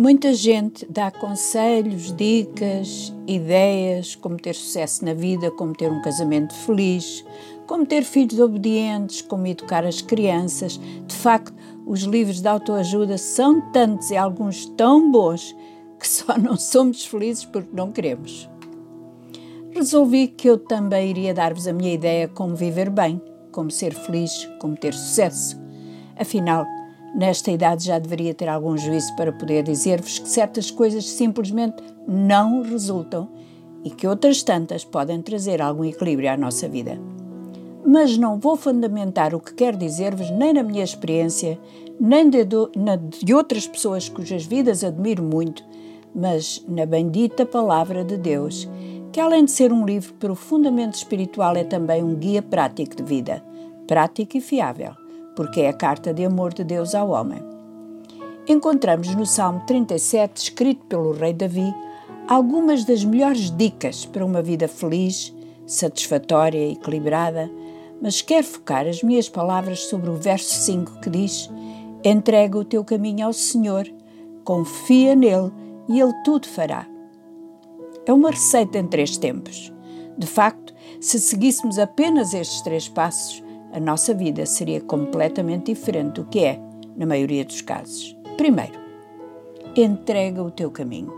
Muita gente dá conselhos, dicas, ideias como ter sucesso na vida, como ter um casamento feliz, como ter filhos obedientes, como educar as crianças. De facto, os livros de autoajuda são tantos e alguns tão bons que só não somos felizes porque não queremos. Resolvi que eu também iria dar-vos a minha ideia como viver bem, como ser feliz, como ter sucesso. Afinal, Nesta idade já deveria ter algum juízo para poder dizer-vos que certas coisas simplesmente não resultam e que outras tantas podem trazer algum equilíbrio à nossa vida. Mas não vou fundamentar o que quero dizer-vos nem na minha experiência, nem de, na de outras pessoas cujas vidas admiro muito, mas na bendita Palavra de Deus, que além de ser um livro profundamente espiritual, é também um guia prático de vida, prático e fiável porque é a carta de amor de Deus ao homem. Encontramos no Salmo 37, escrito pelo rei Davi, algumas das melhores dicas para uma vida feliz, satisfatória e equilibrada, mas quero focar as minhas palavras sobre o verso 5 que diz: Entrega o teu caminho ao Senhor, confia nele e ele tudo fará. É uma receita em três tempos. De facto, se seguíssemos apenas estes três passos, a nossa vida seria completamente diferente do que é, na maioria dos casos. Primeiro, entrega o teu caminho.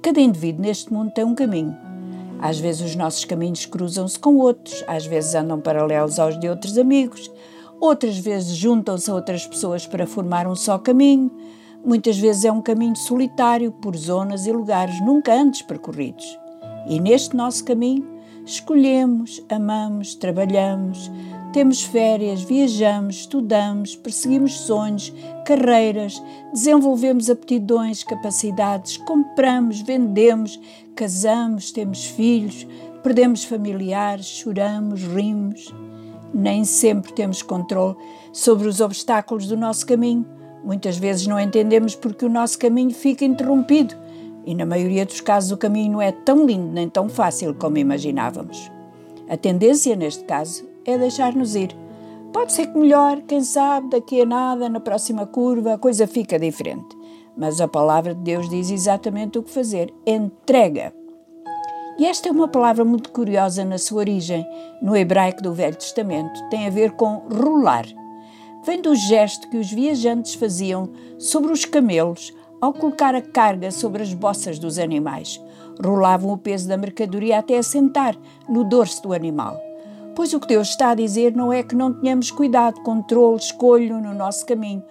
Cada indivíduo neste mundo tem um caminho. Às vezes os nossos caminhos cruzam-se com outros, às vezes andam paralelos aos de outros amigos, outras vezes juntam-se a outras pessoas para formar um só caminho. Muitas vezes é um caminho solitário por zonas e lugares nunca antes percorridos. E neste nosso caminho escolhemos, amamos, trabalhamos, temos férias, viajamos, estudamos, perseguimos sonhos, carreiras, desenvolvemos aptidões, capacidades, compramos, vendemos, casamos, temos filhos, perdemos familiares, choramos, rimos. Nem sempre temos controle sobre os obstáculos do nosso caminho. Muitas vezes não entendemos porque o nosso caminho fica interrompido e, na maioria dos casos, o caminho não é tão lindo nem tão fácil como imaginávamos. A tendência, neste caso, é deixar-nos ir. Pode ser que melhor, quem sabe, daqui a nada, na próxima curva, a coisa fica diferente. Mas a palavra de Deus diz exatamente o que fazer: entrega. E esta é uma palavra muito curiosa na sua origem. No hebraico do Velho Testamento, tem a ver com rolar. Vem do gesto que os viajantes faziam sobre os camelos ao colocar a carga sobre as bossas dos animais. Rolavam o peso da mercadoria até assentar no dorso do animal. Pois o que Deus está a dizer não é que não tenhamos cuidado, controle, escolho no nosso caminho.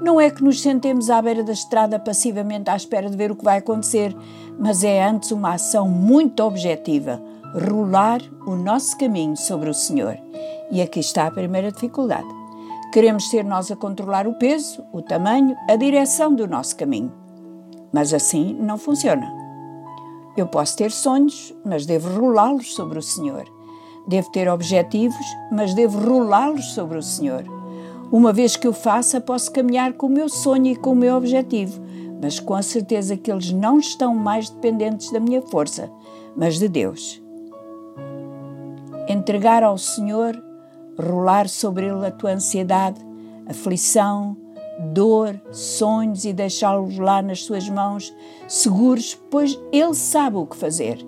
Não é que nos sentemos à beira da estrada passivamente à espera de ver o que vai acontecer, mas é antes uma ação muito objetiva rolar o nosso caminho sobre o Senhor. E aqui está a primeira dificuldade. Queremos ser nós a controlar o peso, o tamanho, a direção do nosso caminho. Mas assim não funciona. Eu posso ter sonhos, mas devo rolá-los sobre o Senhor. Devo ter objetivos, mas devo rolá-los sobre o Senhor. Uma vez que o faça, posso caminhar com o meu sonho e com o meu objetivo, mas com a certeza que eles não estão mais dependentes da minha força, mas de Deus. Entregar ao Senhor, rolar sobre Ele a tua ansiedade, aflição, dor, sonhos e deixá-los lá nas suas mãos, seguros, pois Ele sabe o que fazer.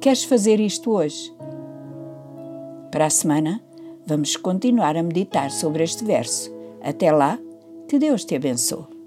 Queres fazer isto hoje? Para a semana, vamos continuar a meditar sobre este verso. Até lá, que Deus te abençoe.